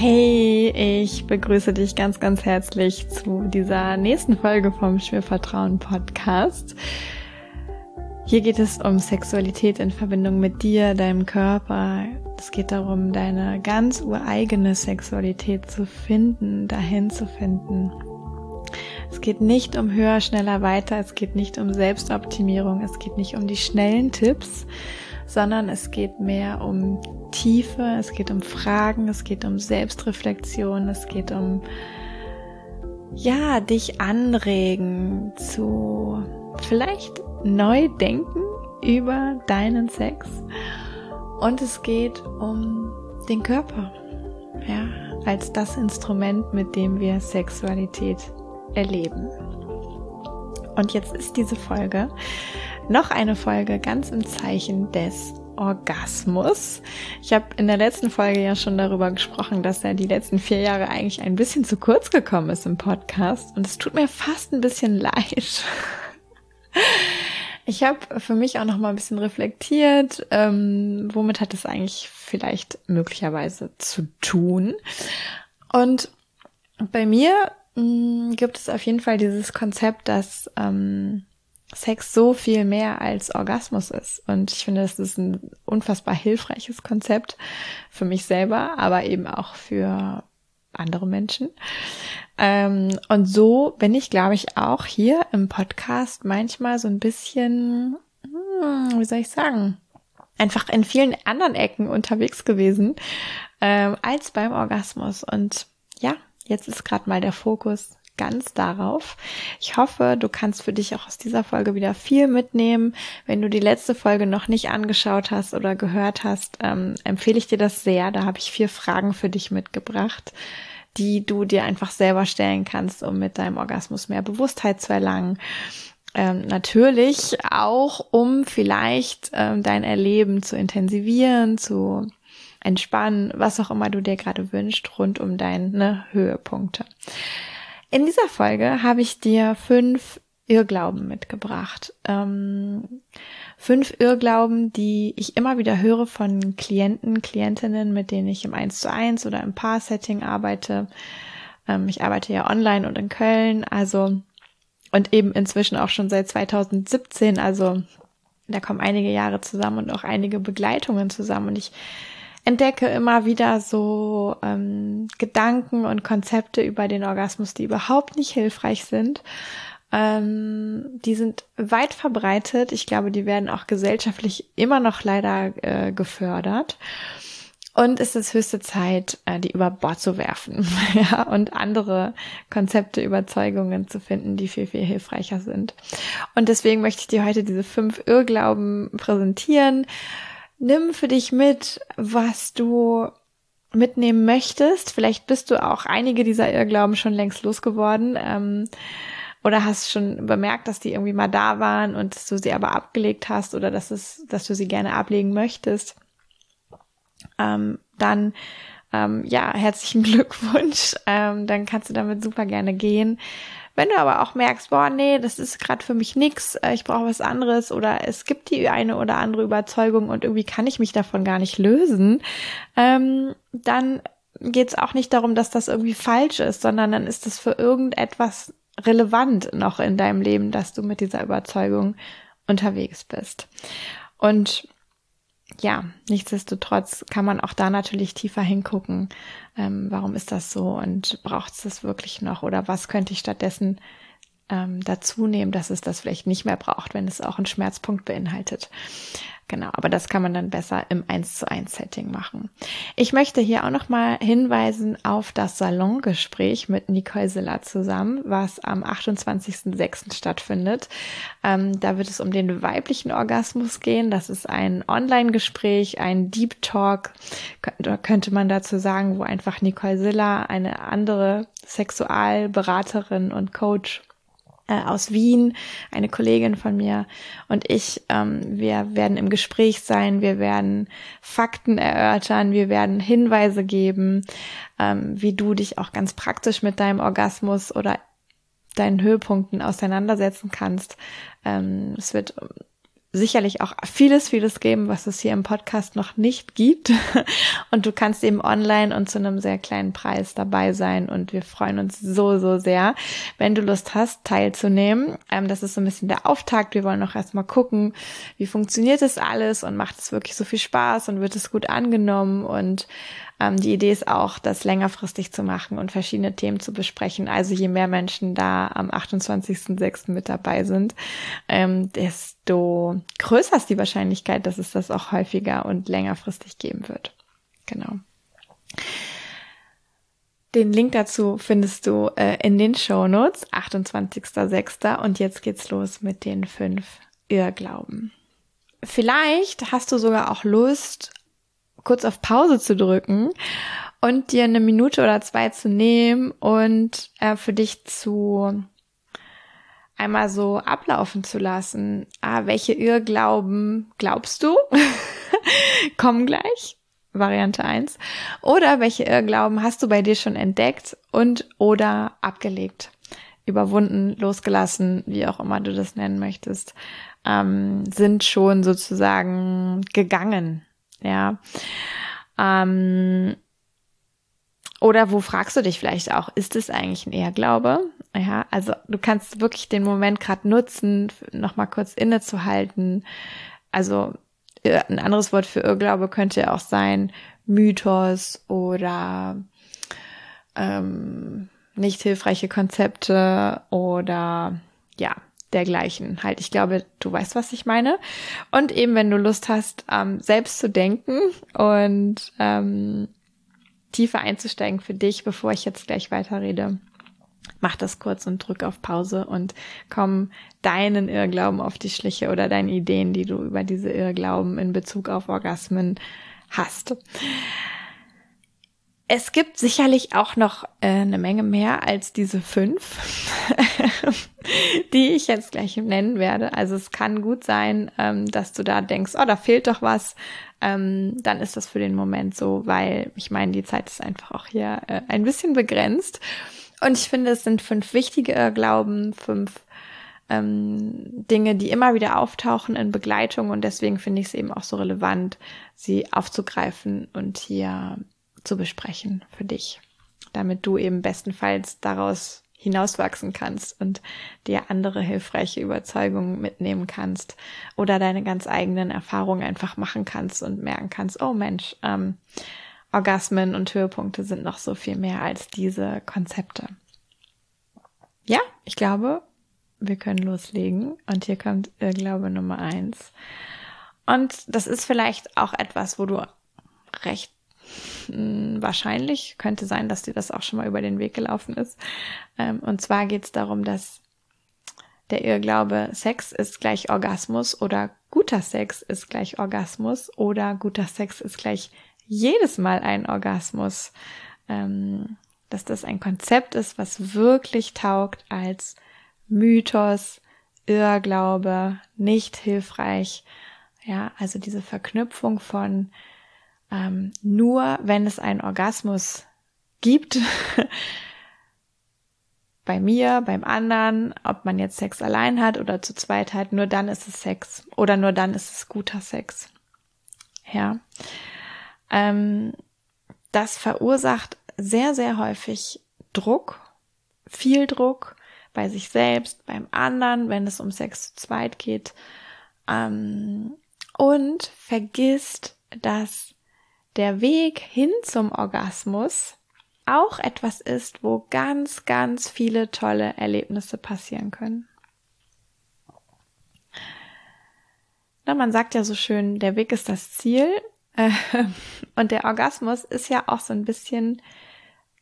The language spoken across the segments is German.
Hey, ich begrüße dich ganz, ganz herzlich zu dieser nächsten Folge vom Schwervertrauen Podcast. Hier geht es um Sexualität in Verbindung mit dir, deinem Körper. Es geht darum, deine ganz ureigene Sexualität zu finden, dahin zu finden. Es geht nicht um höher, schneller, weiter. Es geht nicht um Selbstoptimierung. Es geht nicht um die schnellen Tipps, sondern es geht mehr um Tiefe, es geht um Fragen, es geht um Selbstreflexion, es geht um, ja, dich anregen zu vielleicht neu denken über deinen Sex. Und es geht um den Körper, ja, als das Instrument, mit dem wir Sexualität erleben. Und jetzt ist diese Folge noch eine Folge ganz im Zeichen des Orgasmus. Ich habe in der letzten Folge ja schon darüber gesprochen, dass er die letzten vier Jahre eigentlich ein bisschen zu kurz gekommen ist im Podcast. Und es tut mir fast ein bisschen leid. Ich habe für mich auch noch mal ein bisschen reflektiert, ähm, womit hat es eigentlich vielleicht möglicherweise zu tun. Und bei mir mh, mm, gibt es auf jeden Fall dieses Konzept, dass ähm, Sex so viel mehr als Orgasmus ist. Und ich finde, das ist ein unfassbar hilfreiches Konzept für mich selber, aber eben auch für andere Menschen. Ähm, und so bin ich, glaube ich, auch hier im Podcast manchmal so ein bisschen, hm, wie soll ich sagen, einfach in vielen anderen Ecken unterwegs gewesen ähm, als beim Orgasmus. Und ja, jetzt ist gerade mal der Fokus ganz darauf. Ich hoffe, du kannst für dich auch aus dieser Folge wieder viel mitnehmen. Wenn du die letzte Folge noch nicht angeschaut hast oder gehört hast, ähm, empfehle ich dir das sehr. Da habe ich vier Fragen für dich mitgebracht, die du dir einfach selber stellen kannst, um mit deinem Orgasmus mehr Bewusstheit zu erlangen. Ähm, natürlich auch, um vielleicht ähm, dein Erleben zu intensivieren, zu entspannen, was auch immer du dir gerade wünschst, rund um deine Höhepunkte. In dieser Folge habe ich dir fünf Irrglauben mitgebracht. Ähm, fünf Irrglauben, die ich immer wieder höre von Klienten, Klientinnen, mit denen ich im 1 zu 1 oder im Paar-Setting arbeite. Ähm, ich arbeite ja online und in Köln, also und eben inzwischen auch schon seit 2017, also da kommen einige Jahre zusammen und auch einige Begleitungen zusammen. Und ich entdecke immer wieder so ähm, Gedanken und Konzepte über den Orgasmus, die überhaupt nicht hilfreich sind. Ähm, die sind weit verbreitet. Ich glaube, die werden auch gesellschaftlich immer noch leider äh, gefördert. Und es ist höchste Zeit, äh, die über Bord zu werfen ja, und andere Konzepte, Überzeugungen zu finden, die viel, viel hilfreicher sind. Und deswegen möchte ich dir heute diese fünf Irrglauben präsentieren nimm für dich mit, was du mitnehmen möchtest. Vielleicht bist du auch einige dieser Irrglauben schon längst losgeworden ähm, oder hast schon bemerkt, dass die irgendwie mal da waren und dass du sie aber abgelegt hast oder dass es, dass du sie gerne ablegen möchtest. Ähm, dann ähm, ja, herzlichen Glückwunsch. Ähm, dann kannst du damit super gerne gehen. Wenn du aber auch merkst, boah, nee, das ist gerade für mich nix, äh, ich brauche was anderes oder es gibt die eine oder andere Überzeugung und irgendwie kann ich mich davon gar nicht lösen, ähm, dann geht es auch nicht darum, dass das irgendwie falsch ist, sondern dann ist es für irgendetwas relevant noch in deinem Leben, dass du mit dieser Überzeugung unterwegs bist. Und ja, nichtsdestotrotz kann man auch da natürlich tiefer hingucken. Ähm, warum ist das so und braucht es das wirklich noch oder was könnte ich stattdessen ähm, dazu nehmen, dass es das vielleicht nicht mehr braucht, wenn es auch einen Schmerzpunkt beinhaltet. Genau, aber das kann man dann besser im 1 zu 1 Setting machen. Ich möchte hier auch nochmal hinweisen auf das Salongespräch mit Nicole Siller zusammen, was am 28.06. stattfindet. Ähm, da wird es um den weiblichen Orgasmus gehen. Das ist ein Online-Gespräch, ein Deep Talk, könnte man dazu sagen, wo einfach Nicole Siller, eine andere Sexualberaterin und Coach äh, aus Wien, eine Kollegin von mir und ich, ähm, wir werden im Gespräch sein, wir werden Fakten erörtern, wir werden Hinweise geben, ähm, wie du dich auch ganz praktisch mit deinem Orgasmus oder deinen Höhepunkten auseinandersetzen kannst. Ähm, es wird sicherlich auch vieles, vieles geben, was es hier im Podcast noch nicht gibt. Und du kannst eben online und zu einem sehr kleinen Preis dabei sein. Und wir freuen uns so, so sehr, wenn du Lust hast, teilzunehmen. Ähm, das ist so ein bisschen der Auftakt. Wir wollen noch erstmal gucken, wie funktioniert das alles und macht es wirklich so viel Spaß und wird es gut angenommen und ähm, die Idee ist auch, das längerfristig zu machen und verschiedene Themen zu besprechen. Also je mehr Menschen da am 28.06. mit dabei sind, ähm, desto größer ist die Wahrscheinlichkeit, dass es das auch häufiger und längerfristig geben wird. Genau. Den Link dazu findest du äh, in den Show Notes, 28.06. Und jetzt geht's los mit den fünf Irrglauben. Vielleicht hast du sogar auch Lust, kurz auf Pause zu drücken und dir eine Minute oder zwei zu nehmen und äh, für dich zu einmal so ablaufen zu lassen. Ah, welche Irrglauben glaubst du? Kommen gleich. Variante eins Oder welche Irrglauben hast du bei dir schon entdeckt und oder abgelegt? Überwunden, losgelassen, wie auch immer du das nennen möchtest, ähm, sind schon sozusagen gegangen ja. Ähm, oder wo fragst du dich vielleicht auch, ist es eigentlich ein Ehrglaube? Ja, also du kannst wirklich den Moment gerade nutzen, nochmal kurz innezuhalten. Also äh, ein anderes Wort für Irrglaube könnte auch sein Mythos oder ähm, nicht hilfreiche Konzepte oder ja, dergleichen halt. Ich glaube, du weißt, was ich meine. Und eben, wenn du Lust hast, ähm, selbst zu denken und ähm, tiefer einzusteigen für dich, bevor ich jetzt gleich weiterrede, mach das kurz und drück auf Pause und komm deinen Irrglauben auf die Schliche oder deine Ideen, die du über diese Irrglauben in Bezug auf Orgasmen hast. Es gibt sicherlich auch noch äh, eine Menge mehr als diese fünf, die ich jetzt gleich nennen werde. Also es kann gut sein, ähm, dass du da denkst, oh, da fehlt doch was. Ähm, dann ist das für den Moment so, weil ich meine, die Zeit ist einfach auch hier äh, ein bisschen begrenzt. Und ich finde, es sind fünf wichtige Irrglauben, fünf ähm, Dinge, die immer wieder auftauchen in Begleitung. Und deswegen finde ich es eben auch so relevant, sie aufzugreifen und hier zu besprechen für dich, damit du eben bestenfalls daraus hinauswachsen kannst und dir andere hilfreiche Überzeugungen mitnehmen kannst oder deine ganz eigenen Erfahrungen einfach machen kannst und merken kannst, oh Mensch, ähm, Orgasmen und Höhepunkte sind noch so viel mehr als diese Konzepte. Ja, ich glaube, wir können loslegen und hier kommt Irrglaube Nummer eins. Und das ist vielleicht auch etwas, wo du recht wahrscheinlich könnte sein, dass dir das auch schon mal über den Weg gelaufen ist. Ähm, und zwar geht es darum, dass der Irrglaube, Sex ist gleich Orgasmus oder guter Sex ist gleich Orgasmus oder guter Sex ist gleich jedes Mal ein Orgasmus. Ähm, dass das ein Konzept ist, was wirklich taugt als Mythos, Irrglaube, nicht hilfreich. Ja, also diese Verknüpfung von ähm, nur wenn es einen Orgasmus gibt, bei mir, beim anderen, ob man jetzt Sex allein hat oder zu zweit hat, nur dann ist es Sex oder nur dann ist es guter Sex. Ja. Ähm, das verursacht sehr, sehr häufig Druck, viel Druck bei sich selbst, beim anderen, wenn es um Sex zu zweit geht. Ähm, und vergisst, dass der Weg hin zum Orgasmus auch etwas ist, wo ganz, ganz viele tolle Erlebnisse passieren können. Na, man sagt ja so schön, der Weg ist das Ziel. Und der Orgasmus ist ja auch so ein bisschen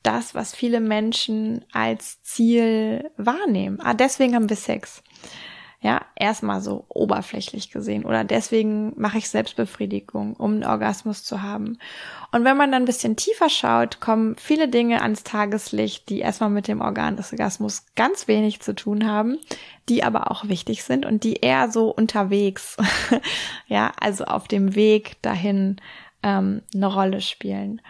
das, was viele Menschen als Ziel wahrnehmen. Ah, deswegen haben wir Sex. Ja, erstmal so oberflächlich gesehen. Oder deswegen mache ich Selbstbefriedigung, um einen Orgasmus zu haben. Und wenn man dann ein bisschen tiefer schaut, kommen viele Dinge ans Tageslicht, die erstmal mit dem Organ des Orgasmus ganz wenig zu tun haben, die aber auch wichtig sind und die eher so unterwegs, ja, also auf dem Weg dahin ähm, eine Rolle spielen.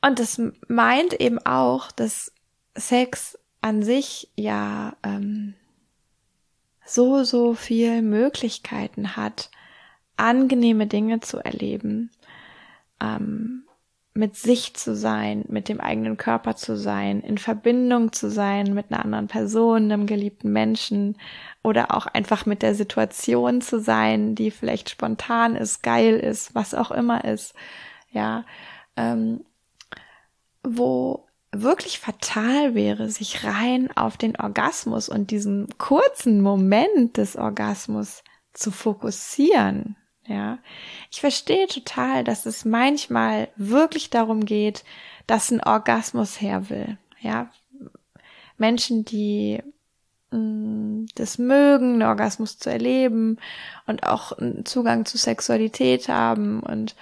Und das meint eben auch, dass Sex an sich ja ähm, so, so viel Möglichkeiten hat, angenehme Dinge zu erleben, ähm, mit sich zu sein, mit dem eigenen Körper zu sein, in Verbindung zu sein mit einer anderen Person, einem geliebten Menschen oder auch einfach mit der Situation zu sein, die vielleicht spontan ist, geil ist, was auch immer ist, ja, ähm, wo wirklich fatal wäre, sich rein auf den Orgasmus und diesen kurzen Moment des Orgasmus zu fokussieren, ja, ich verstehe total, dass es manchmal wirklich darum geht, dass ein Orgasmus her will. Ja, Menschen, die mh, mm, das mögen, einen Orgasmus zu erleben und auch einen Zugang zu Sexualität haben und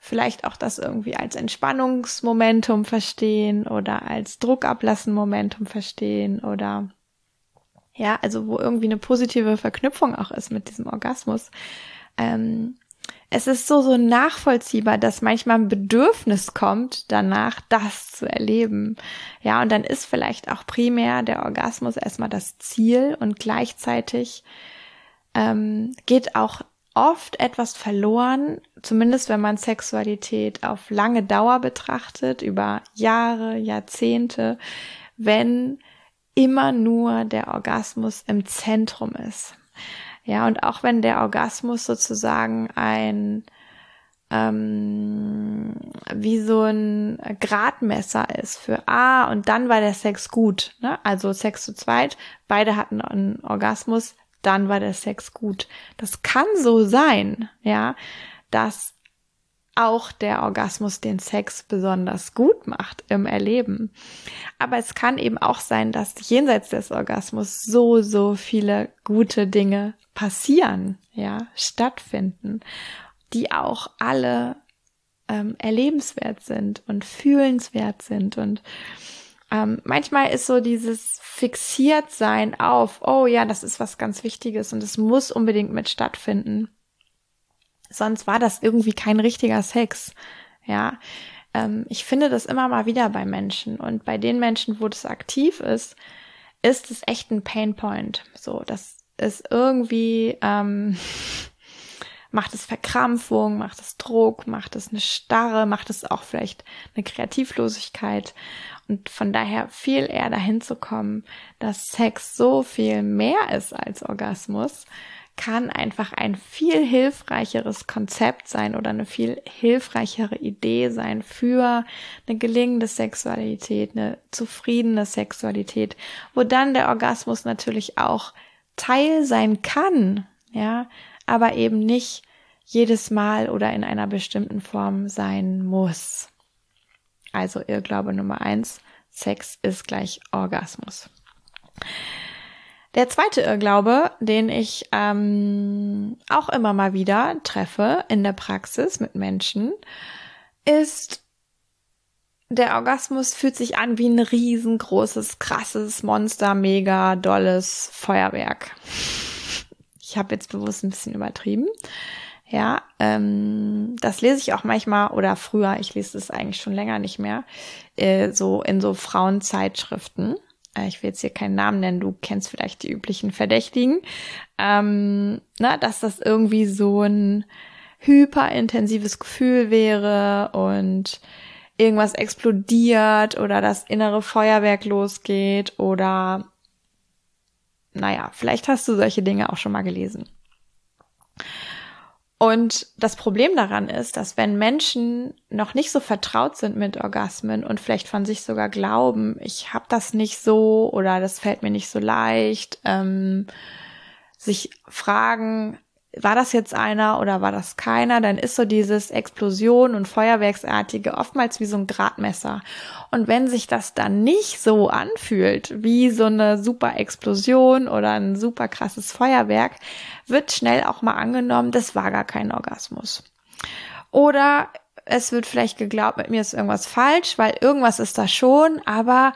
vielleicht auch das irgendwie als Entspannungsmomentum verstehen oder als Druckablassen-Momentum verstehen oder ja, also wo irgendwie eine positive Verknüpfung auch ist mit diesem Orgasmus ähm, es ist so, so nachvollziehbar, dass manchmal ein Bedürfnis kommt, danach das zu erleben. Ja, und dann ist vielleicht auch primär der Orgasmus erstmal das Ziel und gleichzeitig ähm, geht auch oft etwas verloren, zumindest wenn man Sexualität auf lange Dauer betrachtet, über Jahre, Jahrzehnte, wenn immer nur der Orgasmus im Zentrum ist. Ja, und auch wenn der Orgasmus sozusagen ein ähm, wie so ein Gradmesser ist für ah und dann war der Sex gut, ne? Also Sex zu zweit, beide hatten einen Orgasmus, dann war der Sex gut. Das kann so sein, ja, dass auch der Orgasmus den Sex besonders gut macht im Erleben. Aber es kann eben auch sein, dass jenseits des Orgasmus so, so viele gute Dinge passieren, ja, stattfinden, die auch alle ähm, erlebenswert sind und fühlenswert sind und ähm, manchmal ist so dieses fixiert sein auf, oh ja, das ist was ganz Wichtiges und es muss unbedingt mit stattfinden sonst war das irgendwie kein richtiger Sex. Ja, ähm, ich finde das immer mal wieder bei Menschen und bei den Menschen, wo das aktiv ist, ist es echt ein Painpoint. So, das ist irgendwie ähm, macht es Verkrampfung, macht es Druck, macht es eine Starre, macht es auch vielleicht eine Kreativlosigkeit. Und von daher viel eher dahin zu kommen, dass Sex so viel mehr ist als Orgasmus kann einfach ein viel hilfreicheres Konzept sein oder eine viel hilfreichere Idee sein für eine gelingende Sexualität, eine zufriedene Sexualität, wo dann der Orgasmus natürlich auch Teil sein kann, ja, aber eben nicht jedes Mal oder in einer bestimmten Form sein muss. Also Irrglaube Nummer eins, Sex ist gleich Orgasmus. Der zweite Irrglaube, den ich ähm, auch immer mal wieder treffe in der Praxis mit Menschen, ist, der Orgasmus fühlt sich an wie ein riesengroßes, krasses, monster, mega dolles Feuerwerk. Ich habe jetzt bewusst ein bisschen übertrieben. Ja, ähm, das lese ich auch manchmal oder früher, ich lese es eigentlich schon länger nicht mehr, äh, so in so Frauenzeitschriften. Äh, ich will jetzt hier keinen Namen nennen, du kennst vielleicht die üblichen Verdächtigen, ähm, na, dass das irgendwie so ein hyperintensives Gefühl wäre und irgendwas explodiert oder das innere Feuerwerk losgeht oder naja, vielleicht hast du solche Dinge auch schon mal gelesen. Und das Problem daran ist, dass wenn Menschen noch nicht so vertraut sind mit Orgasmen und vielleicht von sich sogar glauben, ich habe das nicht so oder das fällt mir nicht so leicht, ähm, sich fragen, war das jetzt einer oder war das keiner, dann ist so dieses Explosion und Feuerwerksartige oftmals wie so ein Gradmesser. Und wenn sich das dann nicht so anfühlt, wie so eine super Explosion oder ein super krasses Feuerwerk, wird schnell auch mal angenommen, das war gar kein Orgasmus. Oder es wird vielleicht geglaubt, mit mir ist irgendwas falsch, weil irgendwas ist da schon, aber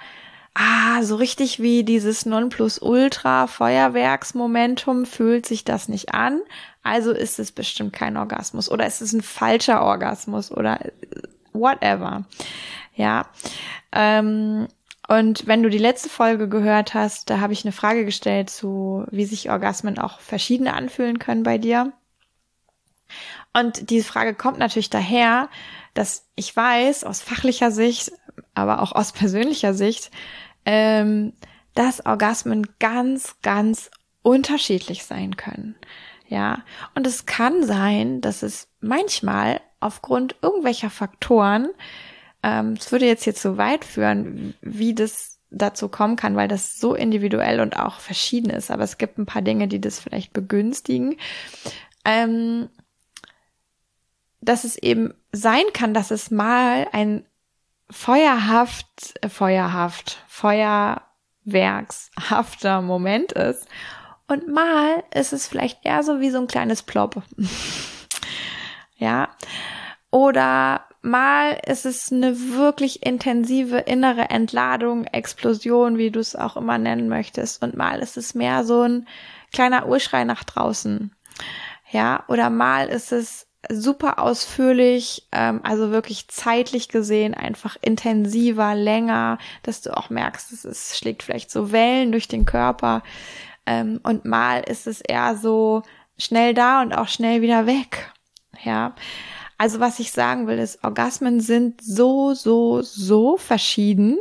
ah, so richtig wie dieses Nonplusultra Feuerwerksmomentum fühlt sich das nicht an. Also ist es bestimmt kein Orgasmus oder ist es ein falscher Orgasmus oder whatever. Ja. Ähm, Und wenn du die letzte Folge gehört hast, da habe ich eine Frage gestellt zu, wie sich Orgasmen auch verschiedene anfühlen können bei dir. Und diese Frage kommt natürlich daher, dass ich weiß aus fachlicher Sicht, aber auch aus persönlicher Sicht, ähm, dass Orgasmen ganz, ganz unterschiedlich sein können. Ja, und es kann sein, dass es manchmal aufgrund irgendwelcher Faktoren ähm, es würde jetzt hier zu weit führen, wie das dazu kommen kann, weil das so individuell und auch verschieden ist. Aber es gibt ein paar Dinge, die das vielleicht begünstigen. Ähm, dass es eben sein kann, dass es mal ein feuerhaft, äh, feuerhaft, feuerwerkshafter Moment ist. Und mal ist es vielleicht eher so wie so ein kleines Plop. ja. Oder mal ist es eine wirklich intensive innere Entladung, Explosion, wie du es auch immer nennen möchtest. Und mal ist es mehr so ein kleiner Urschrei nach draußen. Ja, oder mal ist es super ausführlich, ähm, also wirklich zeitlich gesehen einfach intensiver, länger, dass du auch merkst, es ist, schlägt vielleicht so Wellen durch den Körper. Ähm, und mal ist es eher so schnell da und auch schnell wieder weg. Ja, also was ich sagen will, ist, Orgasmen sind so, so, so verschieden.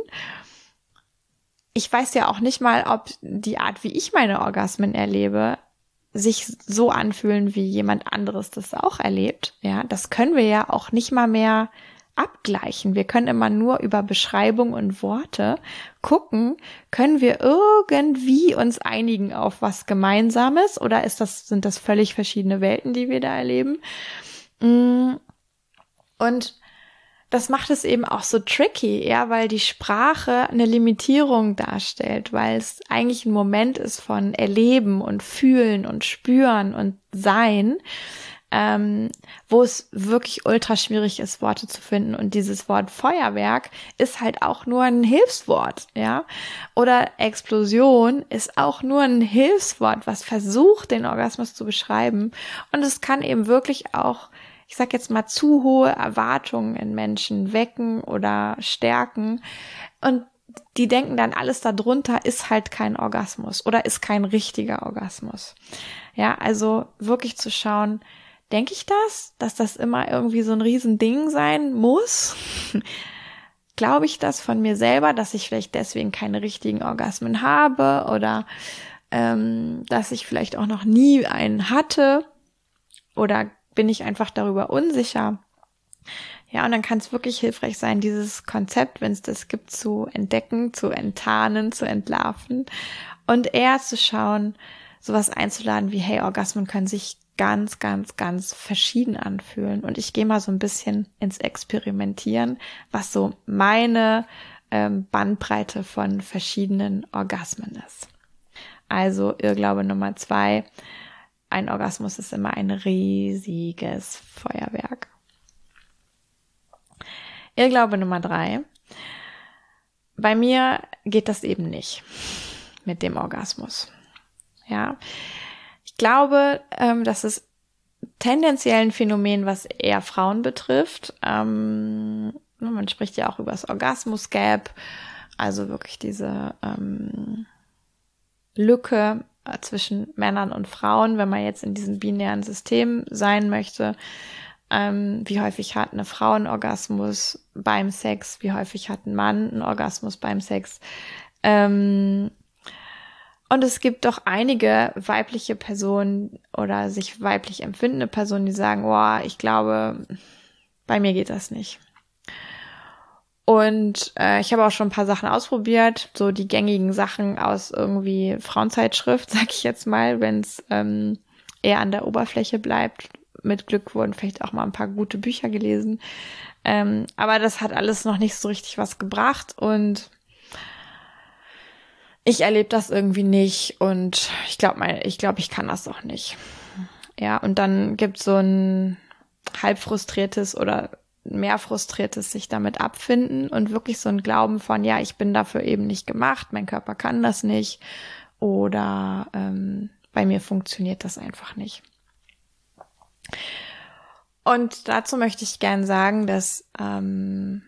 Ich weiß ja auch nicht mal, ob die Art, wie ich meine Orgasmen erlebe, sich so anfühlen, wie jemand anderes das auch erlebt. Ja, das können wir ja auch nicht mal mehr abgleichen. Wir können immer nur über Beschreibung und Worte gucken, können wir irgendwie uns einigen auf was Gemeinsames oder ist das, sind das völlig verschiedene Welten, die wir da erleben? Mm. Und das macht es eben auch so tricky, ja, weil die Sprache eine Limitierung darstellt, weil es eigentlich ein Moment ist von Erleben und Fühlen und Spüren und Sein, ähm, wo es wirklich ultra schwierig ist, Worte zu finden. Und dieses Wort Feuerwerk ist halt auch nur ein Hilfswort, ja. Oder Explosion ist auch nur ein Hilfswort, was versucht, den Orgasmus zu beschreiben. Und es kann eben wirklich auch ich sag jetzt mal, zu hohe Erwartungen in Menschen wecken oder stärken. Und die denken dann, alles darunter ist halt kein Orgasmus oder ist kein richtiger Orgasmus. Ja, also wirklich zu schauen, denke ich das, dass das immer irgendwie so ein Riesending sein muss? Glaube ich das von mir selber, dass ich vielleicht deswegen keine richtigen Orgasmen habe oder ähm, dass ich vielleicht auch noch nie einen hatte? Oder bin ich einfach darüber unsicher. Ja, und dann kann es wirklich hilfreich sein, dieses Konzept, wenn es das gibt, zu entdecken, zu enttarnen, zu entlarven und eher zu schauen, sowas einzuladen wie, hey, Orgasmen können sich ganz, ganz, ganz verschieden anfühlen. Und ich gehe mal so ein bisschen ins Experimentieren, was so meine ähm, Bandbreite von verschiedenen Orgasmen ist. Also Irrglaube Nummer zwei, ein Orgasmus ist immer ein riesiges Feuerwerk. Irrglaube Nummer drei. Bei mir geht das eben nicht mit dem Orgasmus. Ja, ich glaube, ähm, dass es tendenziell ein Phänomen, was eher Frauen betrifft. Ähm, man spricht ja auch über das Orgasmus-Gap, also wirklich diese ähm, Lücke zwischen Männern und Frauen, wenn man jetzt in diesem binären System sein möchte. Ähm, wie häufig hat eine Frau einen Orgasmus beim Sex? Wie häufig hat ein Mann einen Orgasmus beim Sex? Ähm, und es gibt doch einige weibliche Personen oder sich weiblich empfindende Personen, die sagen, boah, ich glaube, bei mir geht das nicht. Und äh, ich habe auch schon ein paar Sachen ausprobiert, so die gängigen Sachen aus irgendwie Frauenzeitschrift, sag ich jetzt mal, wenn es ähm, eher an der Oberfläche bleibt. Mit Glück wurden vielleicht auch mal ein paar gute Bücher gelesen. Ähm, aber das hat alles noch nicht so richtig was gebracht und ich erlebe das irgendwie nicht und ich glaube, ich glaube, ich kann das auch nicht. Ja, und dann gibt so ein halb frustriertes oder mehr frustriertes sich damit abfinden und wirklich so ein Glauben von, ja, ich bin dafür eben nicht gemacht, mein Körper kann das nicht oder ähm, bei mir funktioniert das einfach nicht. Und dazu möchte ich gern sagen, dass ähm,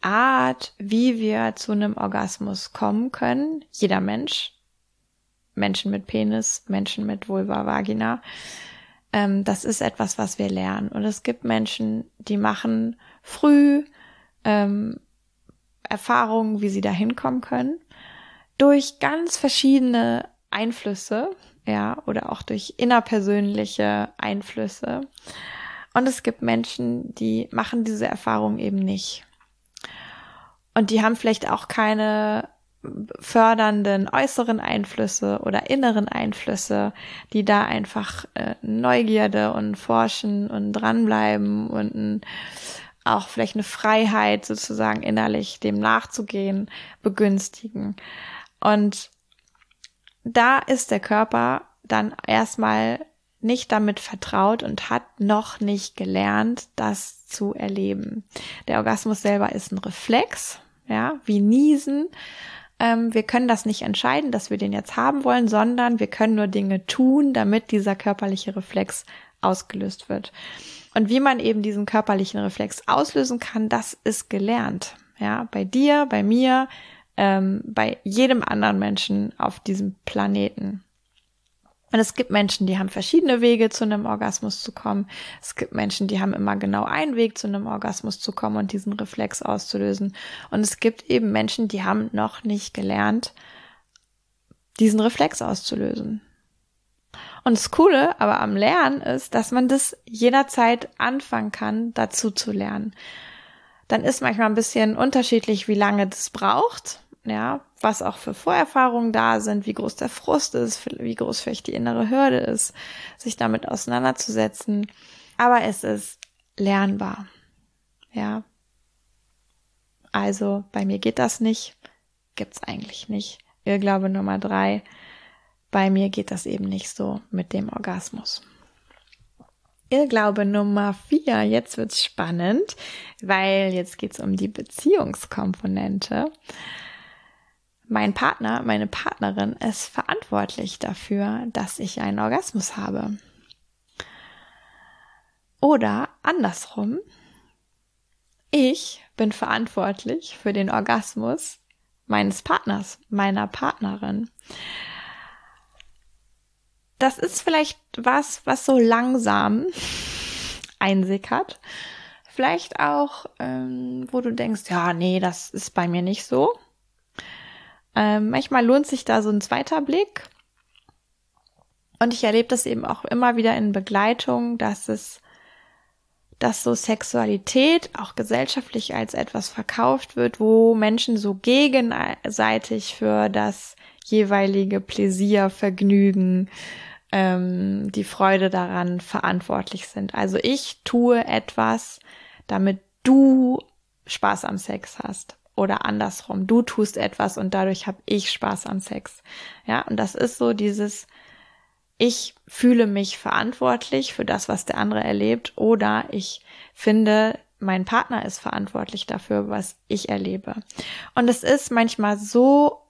Art, wie wir zu einem Orgasmus kommen können, jeder Mensch, Menschen mit Penis, Menschen mit Vulva, Vagina, ähm, das ist etwas, was wir lernen. Und es gibt Menschen, die machen früh ähm, Erfahrungen, wie sie da hinkommen können, durch ganz verschiedene Einflüsse, ja, oder auch durch innerpersönliche Einflüsse. Und es gibt Menschen, die machen diese Erfahrung eben nicht. Und die haben vielleicht auch keine fördernden äußeren Einflüsse oder inneren Einflüsse, die da einfach äh, Neugierde und Forschen und dranbleiben und ein, auch vielleicht eine Freiheit sozusagen innerlich dem nachzugehen, begünstigen. Und da ist der Körper dann erstmal nicht damit vertraut und hat noch nicht gelernt, das zu erleben. Der Orgasmus selber ist ein Reflex, ja, wie Niesen wir können das nicht entscheiden, dass wir den jetzt haben wollen, sondern wir können nur Dinge tun, damit dieser körperliche Reflex ausgelöst wird. Und wie man eben diesen körperlichen Reflex auslösen kann, das ist gelernt. Ja, bei dir, bei mir, ähm, bei jedem anderen Menschen auf diesem Planeten. Und es gibt Menschen, die haben verschiedene Wege zu einem Orgasmus zu kommen. Es gibt Menschen, die haben immer genau einen Weg zu einem Orgasmus zu kommen und diesen Reflex auszulösen. Und es gibt eben Menschen, die haben noch nicht gelernt, diesen Reflex auszulösen. Und das Coole aber am Lernen ist, dass man das jederzeit anfangen kann, dazu zu lernen. Dann ist manchmal ein bisschen unterschiedlich, wie lange das braucht ja, was auch für Vorerfahrungen da sind, wie groß der Frust ist, wie groß vielleicht die innere Hürde ist, sich damit auseinanderzusetzen. Aber es ist lernbar. Ja. Also bei mir geht das nicht, gibt's eigentlich nicht. Irrglaube Nummer drei. Bei mir geht das eben nicht so mit dem Orgasmus. Irrglaube Nummer vier. Jetzt wird's spannend, weil jetzt geht's um die Beziehungskomponente mein Partner, meine Partnerin ist verantwortlich dafür, dass ich einen Orgasmus habe. Oder andersrum, ich bin verantwortlich für den Orgasmus meines Partners, meiner Partnerin. Das ist vielleicht was, was so langsam einsickert. Vielleicht auch, ähm, wo du denkst, ja, nee, das ist bei mir nicht so. Ähm, manchmal lohnt sich da so ein zweiter Blick. Und ich erlebe das eben auch immer wieder in Begleitung, dass es, dass so Sexualität auch gesellschaftlich als etwas verkauft wird, wo Menschen so gegenseitig für das jeweilige Pläsier, Vergnügen, ähm, die Freude daran verantwortlich sind. Also ich tue etwas, damit du Spaß am Sex hast oder andersrum. Du tust etwas und dadurch habe ich Spaß am Sex. Ja, und das ist so dieses, ich fühle mich verantwortlich für das, was der andere erlebt, oder ich finde, mein Partner ist verantwortlich dafür, was ich erlebe. Und es ist manchmal so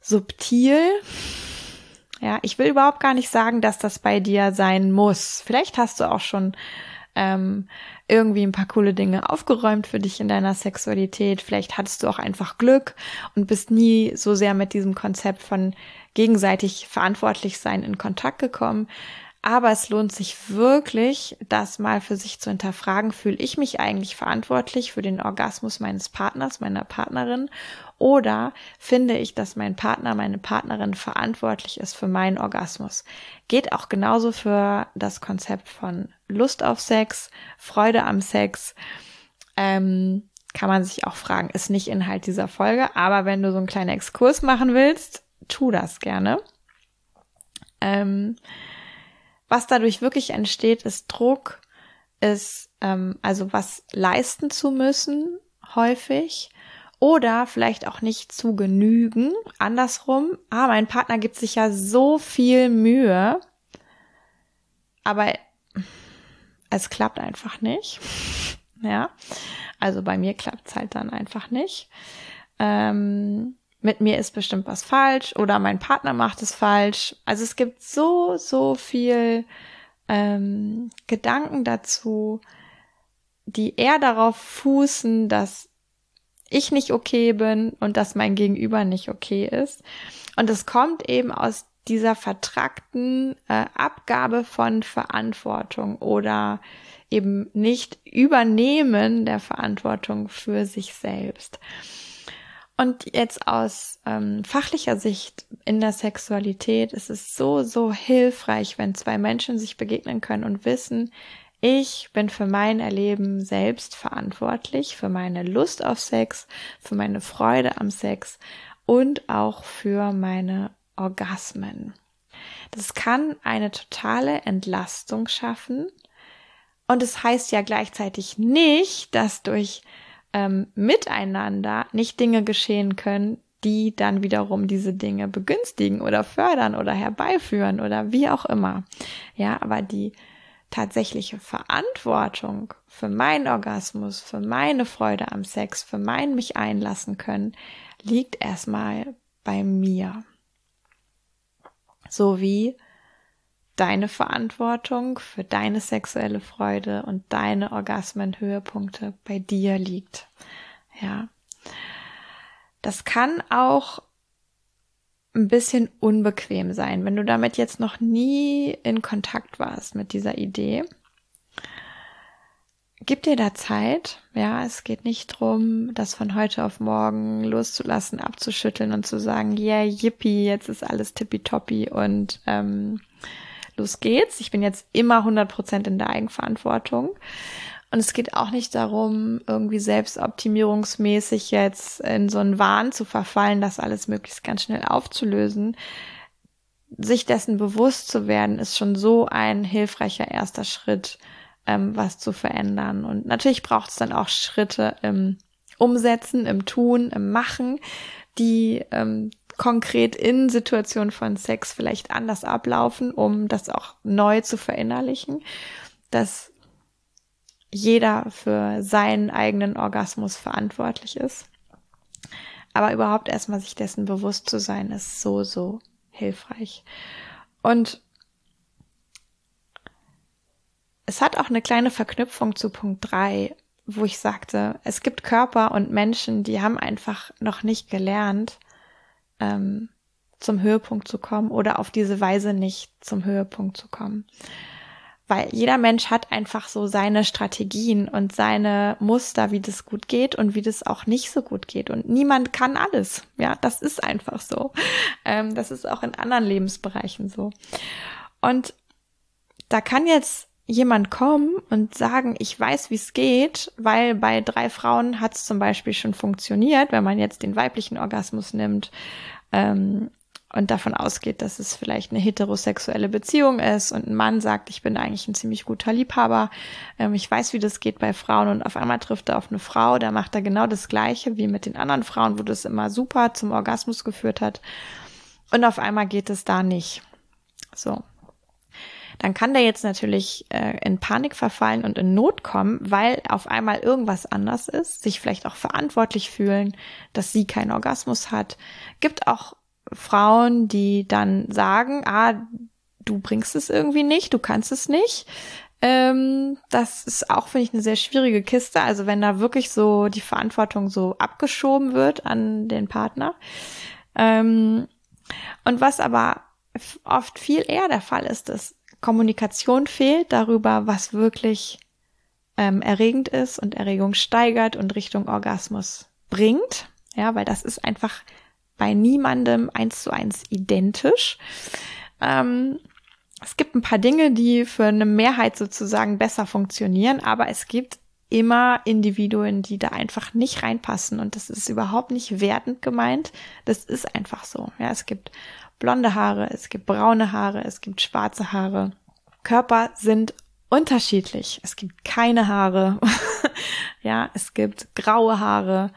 subtil. Ja, ich will überhaupt gar nicht sagen, dass das bei dir sein muss. Vielleicht hast du auch schon ähm, irgendwie ein paar coole Dinge aufgeräumt für dich in deiner Sexualität. Vielleicht hattest du auch einfach Glück und bist nie so sehr mit diesem Konzept von gegenseitig verantwortlich sein in Kontakt gekommen. Aber es lohnt sich wirklich, das mal für sich zu hinterfragen. Fühle ich mich eigentlich verantwortlich für den Orgasmus meines Partners, meiner Partnerin? Oder finde ich, dass mein Partner, meine Partnerin verantwortlich ist für meinen Orgasmus? Geht auch genauso für das Konzept von Lust auf Sex, Freude am Sex. Ähm, kann man sich auch fragen, ist nicht Inhalt dieser Folge. Aber wenn du so einen kleinen Exkurs machen willst, tu das gerne. Ähm, was dadurch wirklich entsteht, ist Druck, ist ähm, also was leisten zu müssen, häufig. Oder vielleicht auch nicht zu genügen. Andersrum, ah, mein Partner gibt sich ja so viel Mühe, aber es klappt einfach nicht. Ja, also bei mir klappt es halt dann einfach nicht. Ähm, mit mir ist bestimmt was falsch oder mein Partner macht es falsch. Also es gibt so, so viel ähm, Gedanken dazu, die eher darauf fußen, dass ich nicht okay bin und dass mein Gegenüber nicht okay ist. Und es kommt eben aus dieser vertrackten äh, Abgabe von Verantwortung oder eben nicht Übernehmen der Verantwortung für sich selbst. Und jetzt aus ähm, fachlicher Sicht in der Sexualität ist es so, so hilfreich, wenn zwei Menschen sich begegnen können und wissen, ich bin für mein Erleben selbst verantwortlich, für meine Lust auf Sex, für meine Freude am Sex und auch für meine Orgasmen. Das kann eine totale Entlastung schaffen. Und es das heißt ja gleichzeitig nicht, dass durch ähm, Miteinander nicht Dinge geschehen können, die dann wiederum diese Dinge begünstigen oder fördern oder herbeiführen oder wie auch immer. Ja, aber die tatsächliche Verantwortung für meinen Orgasmus, für meine Freude am Sex, für mein mich einlassen können, liegt erstmal bei mir. So wie deine Verantwortung für deine sexuelle Freude und deine Orgasmenhöhepunkte bei dir liegt. Ja. Das kann auch ein bisschen unbequem sein, wenn du damit jetzt noch nie in Kontakt warst mit dieser Idee. Gib dir da Zeit. Ja, es geht nicht drum, das von heute auf morgen loszulassen, abzuschütteln und zu sagen, yeah, yippie, jetzt ist alles tippitoppi und ähm, los geht's. Ich bin jetzt immer 100% in der Eigenverantwortung. Und es geht auch nicht darum, irgendwie selbstoptimierungsmäßig jetzt in so einen Wahn zu verfallen, das alles möglichst ganz schnell aufzulösen. Sich dessen bewusst zu werden, ist schon so ein hilfreicher erster Schritt, ähm, was zu verändern. Und natürlich braucht es dann auch Schritte im Umsetzen, im Tun, im Machen, die ähm, konkret in Situationen von Sex vielleicht anders ablaufen, um das auch neu zu verinnerlichen. Das jeder für seinen eigenen Orgasmus verantwortlich ist. Aber überhaupt erstmal sich dessen bewusst zu sein, ist so, so hilfreich. Und es hat auch eine kleine Verknüpfung zu Punkt drei, wo ich sagte, es gibt Körper und Menschen, die haben einfach noch nicht gelernt, ähm, zum Höhepunkt zu kommen oder auf diese Weise nicht zum Höhepunkt zu kommen weil jeder Mensch hat einfach so seine Strategien und seine Muster, wie das gut geht und wie das auch nicht so gut geht. Und niemand kann alles. Ja, das ist einfach so. Ähm, das ist auch in anderen Lebensbereichen so. Und da kann jetzt jemand kommen und sagen, ich weiß, wie es geht, weil bei drei Frauen hat es zum Beispiel schon funktioniert, wenn man jetzt den weiblichen Orgasmus nimmt. Ähm, und davon ausgeht, dass es vielleicht eine heterosexuelle Beziehung ist und ein Mann sagt, ich bin eigentlich ein ziemlich guter Liebhaber, ähm, ich weiß, wie das geht bei Frauen und auf einmal trifft er auf eine Frau, da macht er genau das Gleiche wie mit den anderen Frauen, wo das immer super zum Orgasmus geführt hat und auf einmal geht es da nicht. So. Dann kann der jetzt natürlich äh, in Panik verfallen und in Not kommen, weil auf einmal irgendwas anders ist, sich vielleicht auch verantwortlich fühlen, dass sie keinen Orgasmus hat. Gibt auch Frauen, die dann sagen, ah, du bringst es irgendwie nicht, du kannst es nicht. Ähm, das ist auch, finde ich, eine sehr schwierige Kiste. Also wenn da wirklich so die Verantwortung so abgeschoben wird an den Partner. Ähm, und was aber oft viel eher der Fall ist, dass Kommunikation fehlt darüber, was wirklich ähm, erregend ist und Erregung steigert und Richtung Orgasmus bringt. Ja, weil das ist einfach bei niemandem eins zu eins identisch. Ähm, es gibt ein paar Dinge, die für eine Mehrheit sozusagen besser funktionieren, aber es gibt immer Individuen, die da einfach nicht reinpassen und das ist überhaupt nicht wertend gemeint. Das ist einfach so. Ja, es gibt blonde Haare, es gibt braune Haare, es gibt schwarze Haare. Körper sind unterschiedlich. Es gibt keine Haare. ja, es gibt graue Haare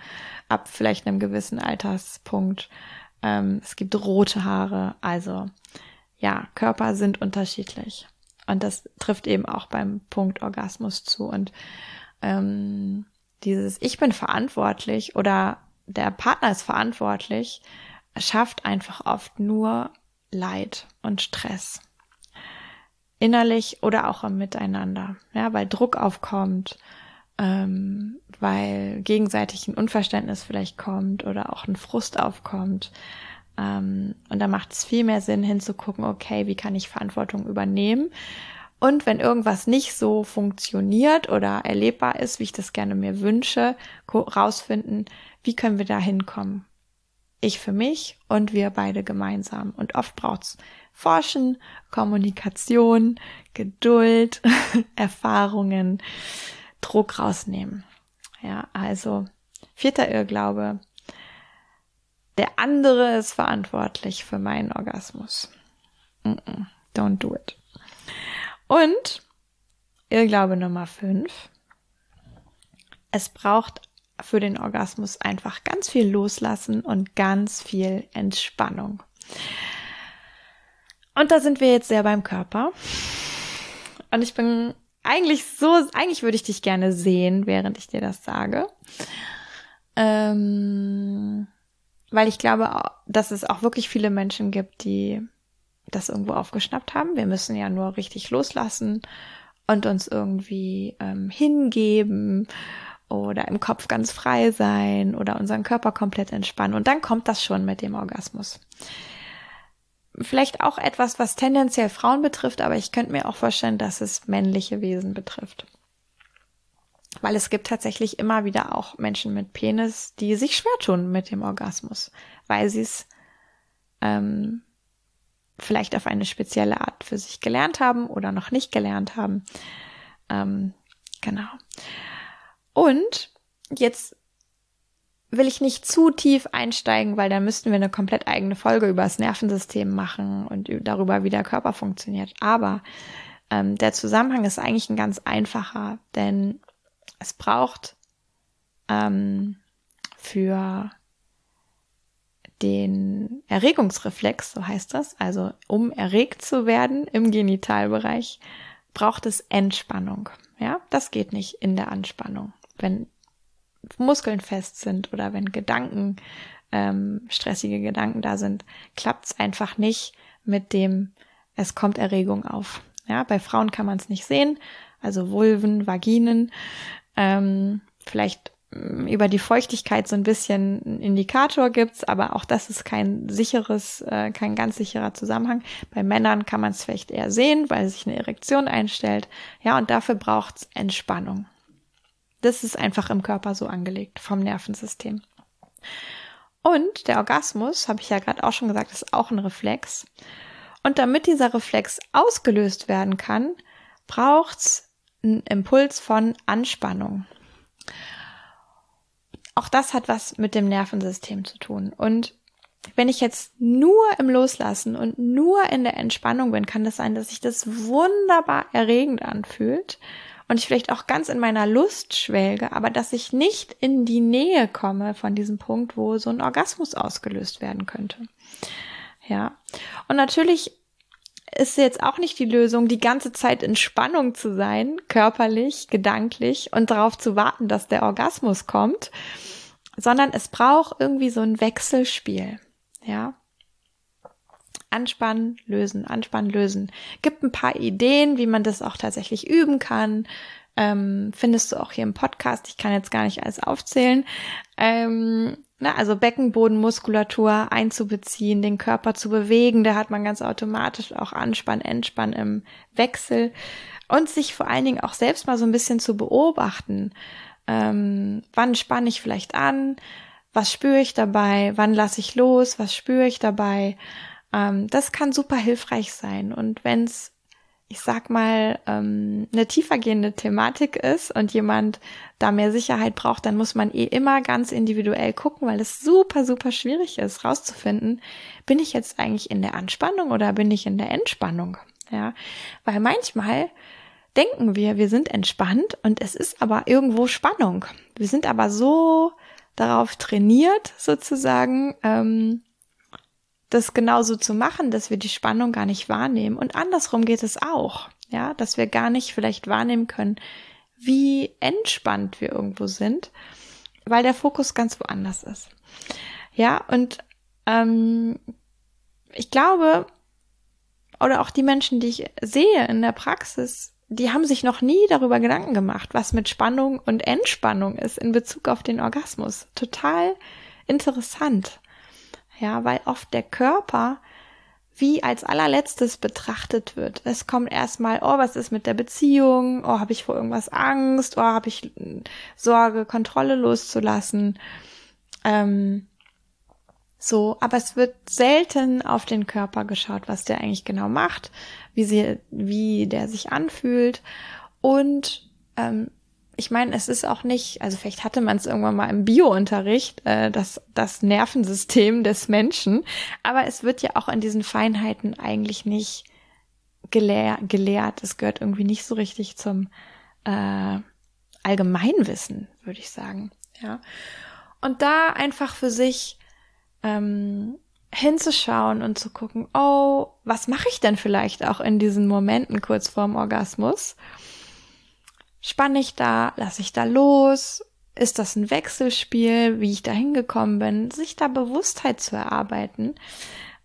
ab vielleicht einem gewissen Alterspunkt. Ähm, es gibt rote Haare. Also ja, Körper sind unterschiedlich. Und das trifft eben auch beim Punkt Orgasmus zu. Und ähm, dieses Ich bin verantwortlich oder der Partner ist verantwortlich, schafft einfach oft nur Leid und Stress. Innerlich oder auch im Miteinander. Ja, weil Druck aufkommt, ähm, weil gegenseitig ein Unverständnis vielleicht kommt oder auch ein Frust aufkommt. Ähm, und da macht es viel mehr Sinn hinzugucken, okay, wie kann ich Verantwortung übernehmen? Und wenn irgendwas nicht so funktioniert oder erlebbar ist, wie ich das gerne mir wünsche, rausfinden, wie können wir da hinkommen? Ich für mich und wir beide gemeinsam. Und oft braucht's Forschen, Kommunikation, Geduld, Erfahrungen, Druck rausnehmen. Ja, also vierter Irrglaube. Der andere ist verantwortlich für meinen Orgasmus. Mm -mm, don't do it. Und Irrglaube Nummer fünf. Es braucht für den Orgasmus einfach ganz viel Loslassen und ganz viel Entspannung. Und da sind wir jetzt sehr beim Körper. Und ich bin eigentlich so, eigentlich würde ich dich gerne sehen, während ich dir das sage. Ähm, weil ich glaube, dass es auch wirklich viele Menschen gibt, die das irgendwo aufgeschnappt haben. Wir müssen ja nur richtig loslassen und uns irgendwie ähm, hingeben oder im Kopf ganz frei sein oder unseren Körper komplett entspannen. Und dann kommt das schon mit dem Orgasmus vielleicht auch etwas, was tendenziell Frauen betrifft, aber ich könnte mir auch vorstellen, dass es männliche Wesen betrifft. Weil es gibt tatsächlich immer wieder auch Menschen mit Penis, die sich schwer tun mit dem Orgasmus, weil sie es ähm, vielleicht auf eine spezielle Art für sich gelernt haben oder noch nicht gelernt haben. Ähm, genau. Und jetzt will ich nicht zu tief einsteigen, weil dann müssten wir eine komplett eigene Folge über das Nervensystem machen und darüber, wie der Körper funktioniert. Aber ähm, der Zusammenhang ist eigentlich ein ganz einfacher, denn es braucht ähm, für den Erregungsreflex, so heißt das, also um erregt zu werden im Genitalbereich, braucht es Entspannung. Ja, das geht nicht in der Anspannung. Wenn Muskeln fest sind oder wenn Gedanken, ähm, stressige Gedanken da sind, klappt es einfach nicht mit dem, es kommt Erregung auf. Ja, bei Frauen kann man es nicht sehen, also Vulven, Vaginen, ähm, vielleicht mm, über die Feuchtigkeit so ein bisschen ein Indikator gibt's, aber auch das ist kein sicheres, äh, kein ganz sicherer Zusammenhang. Bei Männern kann man es vielleicht eher sehen, weil sich eine Erektion einstellt. Ja, und dafür braucht's Entspannung. Das ist einfach im Körper so angelegt vom Nervensystem. Und der Orgasmus, habe ich ja gerade auch schon gesagt, ist auch ein Reflex. Und damit dieser Reflex ausgelöst werden kann, braucht's einen Impuls von Anspannung. Auch das hat was mit dem Nervensystem zu tun. Und wenn ich jetzt nur im Loslassen und nur in der Entspannung bin, kann das sein, dass sich das wunderbar erregend anfühlt und ich vielleicht auch ganz in meiner Lust schwelge, aber dass ich nicht in die Nähe komme von diesem Punkt, wo so ein Orgasmus ausgelöst werden könnte. Ja. Und natürlich ist jetzt auch nicht die Lösung, die ganze Zeit in Spannung zu sein, körperlich, gedanklich und darauf zu warten, dass der Orgasmus kommt, sondern es braucht irgendwie so ein Wechselspiel. Ja. Anspannen, lösen, anspannen, lösen. Gibt ein paar Ideen, wie man das auch tatsächlich üben kann. Ähm, findest du auch hier im Podcast. Ich kann jetzt gar nicht alles aufzählen. Ähm, na, also Beckenbodenmuskulatur einzubeziehen, den Körper zu bewegen. Da hat man ganz automatisch auch Anspann, Entspann im Wechsel. Und sich vor allen Dingen auch selbst mal so ein bisschen zu beobachten. Ähm, wann spanne ich vielleicht an? Was spüre ich dabei? Wann lasse ich los? Was spüre ich dabei? Ähm, das kann super hilfreich sein. Und wenn es, ich sag mal, ähm, eine tiefergehende Thematik ist und jemand da mehr Sicherheit braucht, dann muss man eh immer ganz individuell gucken, weil es super, super schwierig ist, rauszufinden, bin ich jetzt eigentlich in der Anspannung oder bin ich in der Entspannung? Ja, weil manchmal denken wir, wir sind entspannt und es ist aber irgendwo Spannung. Wir sind aber so darauf trainiert, sozusagen, ähm, das genauso zu machen, dass wir die Spannung gar nicht wahrnehmen. Und andersrum geht es auch, ja, dass wir gar nicht vielleicht wahrnehmen können, wie entspannt wir irgendwo sind, weil der Fokus ganz woanders ist. Ja, und ähm, ich glaube, oder auch die Menschen, die ich sehe in der Praxis, die haben sich noch nie darüber Gedanken gemacht, was mit Spannung und Entspannung ist in Bezug auf den Orgasmus. Total interessant. Ja, weil oft der Körper wie als allerletztes betrachtet wird. Es kommt erstmal, oh, was ist mit der Beziehung? Oh, habe ich vor irgendwas Angst? Oh, habe ich Sorge, Kontrolle loszulassen? Ähm, so, aber es wird selten auf den Körper geschaut, was der eigentlich genau macht, wie sie, wie der sich anfühlt. Und ähm, ich meine, es ist auch nicht, also vielleicht hatte man es irgendwann mal im Biounterricht, äh, das, das Nervensystem des Menschen, aber es wird ja auch in diesen Feinheiten eigentlich nicht gelehr, gelehrt. Es gehört irgendwie nicht so richtig zum äh, Allgemeinwissen, würde ich sagen. Ja. Und da einfach für sich ähm, hinzuschauen und zu gucken, oh, was mache ich denn vielleicht auch in diesen Momenten kurz vorm Orgasmus? Spanne ich da, lasse ich da los? Ist das ein Wechselspiel, wie ich da hingekommen bin? Sich da Bewusstheit zu erarbeiten.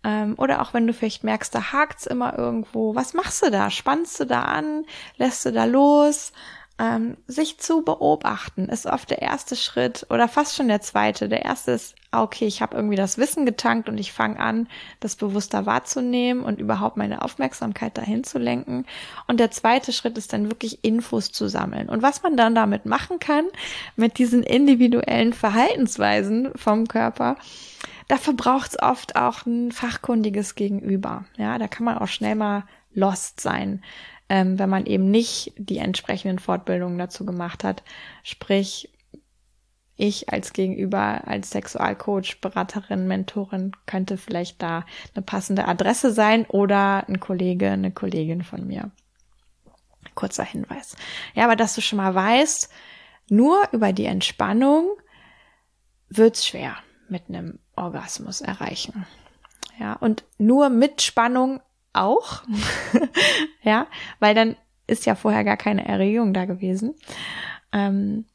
Ähm, oder auch wenn du vielleicht merkst, da hakt's immer irgendwo. Was machst du da? Spannst du da an? Lässt du da los? Ähm, sich zu beobachten ist oft der erste Schritt oder fast schon der zweite. Der erste ist, ah, okay, ich habe irgendwie das Wissen getankt und ich fange an, das bewusster wahrzunehmen und überhaupt meine Aufmerksamkeit dahin zu lenken. Und der zweite Schritt ist dann wirklich Infos zu sammeln. Und was man dann damit machen kann, mit diesen individuellen Verhaltensweisen vom Körper, dafür braucht es oft auch ein fachkundiges Gegenüber. Ja, da kann man auch schnell mal lost sein ähm, wenn man eben nicht die entsprechenden Fortbildungen dazu gemacht hat. Sprich, ich als Gegenüber, als Sexualcoach, Beraterin, Mentorin könnte vielleicht da eine passende Adresse sein oder ein Kollege, eine Kollegin von mir. Kurzer Hinweis. Ja, aber dass du schon mal weißt, nur über die Entspannung wird's schwer mit einem Orgasmus erreichen. Ja, und nur mit Spannung auch. ja, weil dann ist ja vorher gar keine Erregung da gewesen. Ähm,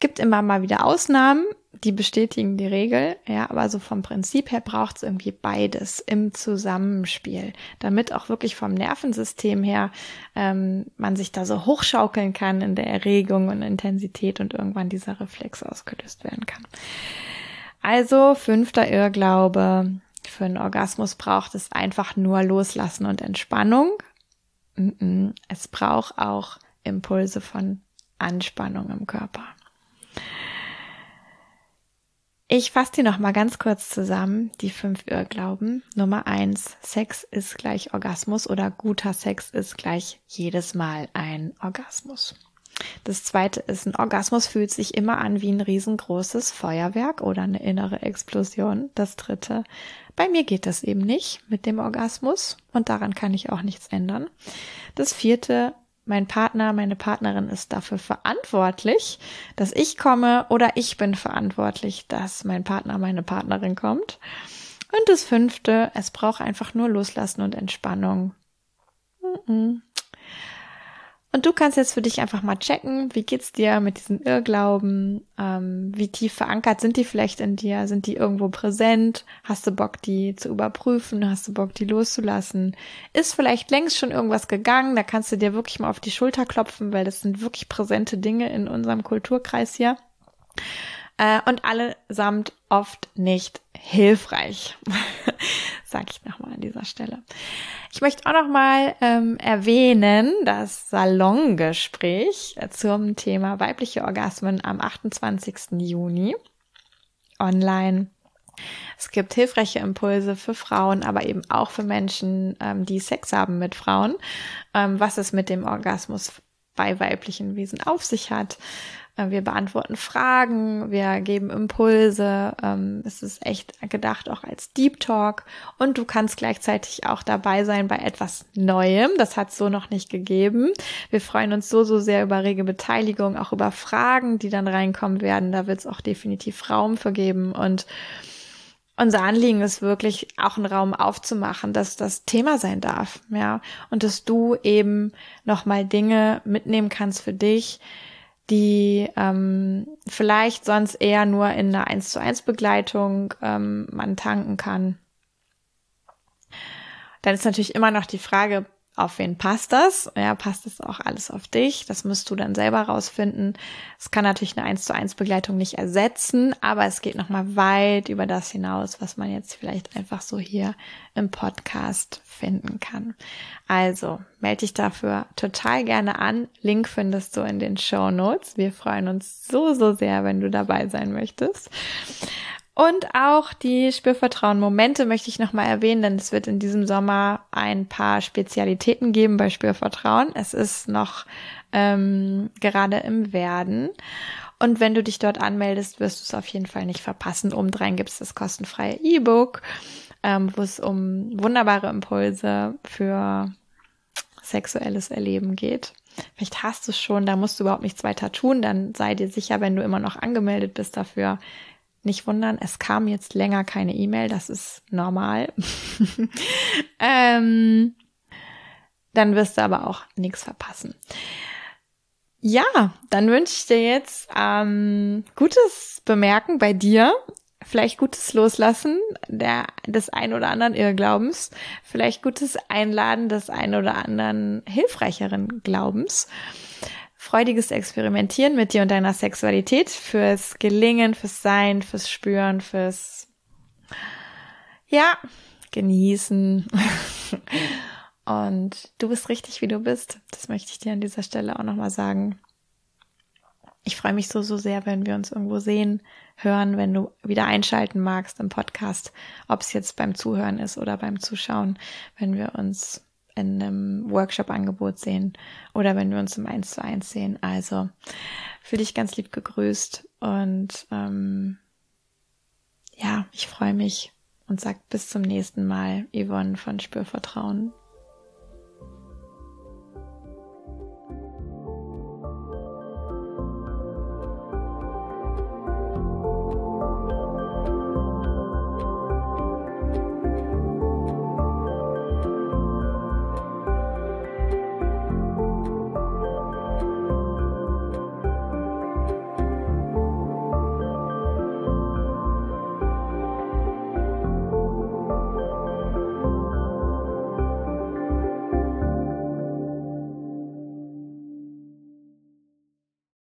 gibt immer mal wieder Ausnahmen, die bestätigen die Regel, ja, aber so vom Prinzip her braucht es irgendwie beides im Zusammenspiel, damit auch wirklich vom Nervensystem her ähm, man sich da so hochschaukeln kann in der Erregung und Intensität und irgendwann dieser Reflex ausgelöst werden kann. Also fünfter Irrglaube, für einen Orgasmus braucht es einfach nur Loslassen und Entspannung. Es braucht auch Impulse von Anspannung im Körper. Ich fasse die noch mal ganz kurz zusammen, die fünf Irrglauben. Nummer eins, Sex ist gleich Orgasmus oder guter Sex ist gleich jedes Mal ein Orgasmus. Das zweite ist, ein Orgasmus fühlt sich immer an wie ein riesengroßes Feuerwerk oder eine innere Explosion. Das dritte, bei mir geht das eben nicht mit dem Orgasmus und daran kann ich auch nichts ändern. Das vierte, mein Partner, meine Partnerin ist dafür verantwortlich, dass ich komme oder ich bin verantwortlich, dass mein Partner, meine Partnerin kommt. Und das fünfte, es braucht einfach nur Loslassen und Entspannung. Und du kannst jetzt für dich einfach mal checken, wie geht's dir mit diesen Irrglauben? Ähm, wie tief verankert sind die vielleicht in dir? Sind die irgendwo präsent? Hast du Bock, die zu überprüfen? Hast du Bock, die loszulassen? Ist vielleicht längst schon irgendwas gegangen? Da kannst du dir wirklich mal auf die Schulter klopfen, weil das sind wirklich präsente Dinge in unserem Kulturkreis hier. Äh, und allesamt oft nicht hilfreich. Sag ich nochmal an dieser Stelle. Ich möchte auch nochmal ähm, erwähnen, das Salongespräch zum Thema weibliche Orgasmen am 28. Juni online. Es gibt hilfreiche Impulse für Frauen, aber eben auch für Menschen, ähm, die Sex haben mit Frauen, ähm, was es mit dem Orgasmus bei weiblichen Wesen auf sich hat, äh, wir beantworten Fragen, wir geben Impulse. Ähm, es ist echt gedacht auch als Deep Talk und du kannst gleichzeitig auch dabei sein bei etwas Neuem. Das hat es so noch nicht gegeben. Wir freuen uns so, so sehr über rege Beteiligung, auch über Fragen, die dann reinkommen werden. Da wird es auch definitiv Raum für geben und unser Anliegen ist wirklich auch einen Raum aufzumachen, dass das Thema sein darf, ja, und dass du eben nochmal Dinge mitnehmen kannst für dich, die ähm, vielleicht sonst eher nur in einer 1 zu 1 Begleitung ähm, man tanken kann. Dann ist natürlich immer noch die Frage, auf wen passt das? Ja, passt das auch alles auf dich? Das musst du dann selber rausfinden. Es kann natürlich eine 1 zu 1 Begleitung nicht ersetzen, aber es geht nochmal weit über das hinaus, was man jetzt vielleicht einfach so hier im Podcast finden kann. Also, melde dich dafür total gerne an. Link findest du in den Show Notes. Wir freuen uns so, so sehr, wenn du dabei sein möchtest. Und auch die Spürvertrauen-Momente möchte ich nochmal erwähnen, denn es wird in diesem Sommer ein paar Spezialitäten geben bei Spürvertrauen. Es ist noch ähm, gerade im Werden. Und wenn du dich dort anmeldest, wirst du es auf jeden Fall nicht verpassen. Obendrein gibt es das kostenfreie E-Book, ähm, wo es um wunderbare Impulse für sexuelles Erleben geht. Vielleicht hast du es schon, da musst du überhaupt nichts weiter tun. Dann sei dir sicher, wenn du immer noch angemeldet bist dafür, nicht wundern, es kam jetzt länger keine E-Mail, das ist normal. ähm, dann wirst du aber auch nichts verpassen. Ja, dann wünsche ich dir jetzt ähm, gutes Bemerken bei dir, vielleicht gutes Loslassen der, des ein oder anderen Irrglaubens, vielleicht gutes Einladen des ein oder anderen hilfreicheren Glaubens freudiges Experimentieren mit dir und deiner Sexualität, fürs Gelingen, fürs Sein, fürs Spüren, fürs, ja, genießen. und du bist richtig, wie du bist. Das möchte ich dir an dieser Stelle auch nochmal sagen. Ich freue mich so, so sehr, wenn wir uns irgendwo sehen, hören, wenn du wieder einschalten magst im Podcast, ob es jetzt beim Zuhören ist oder beim Zuschauen, wenn wir uns in einem Workshop-Angebot sehen oder wenn wir uns im Eins zu eins sehen. Also fühle dich ganz lieb gegrüßt und ähm, ja, ich freue mich und sag bis zum nächsten Mal, Yvonne von Spürvertrauen.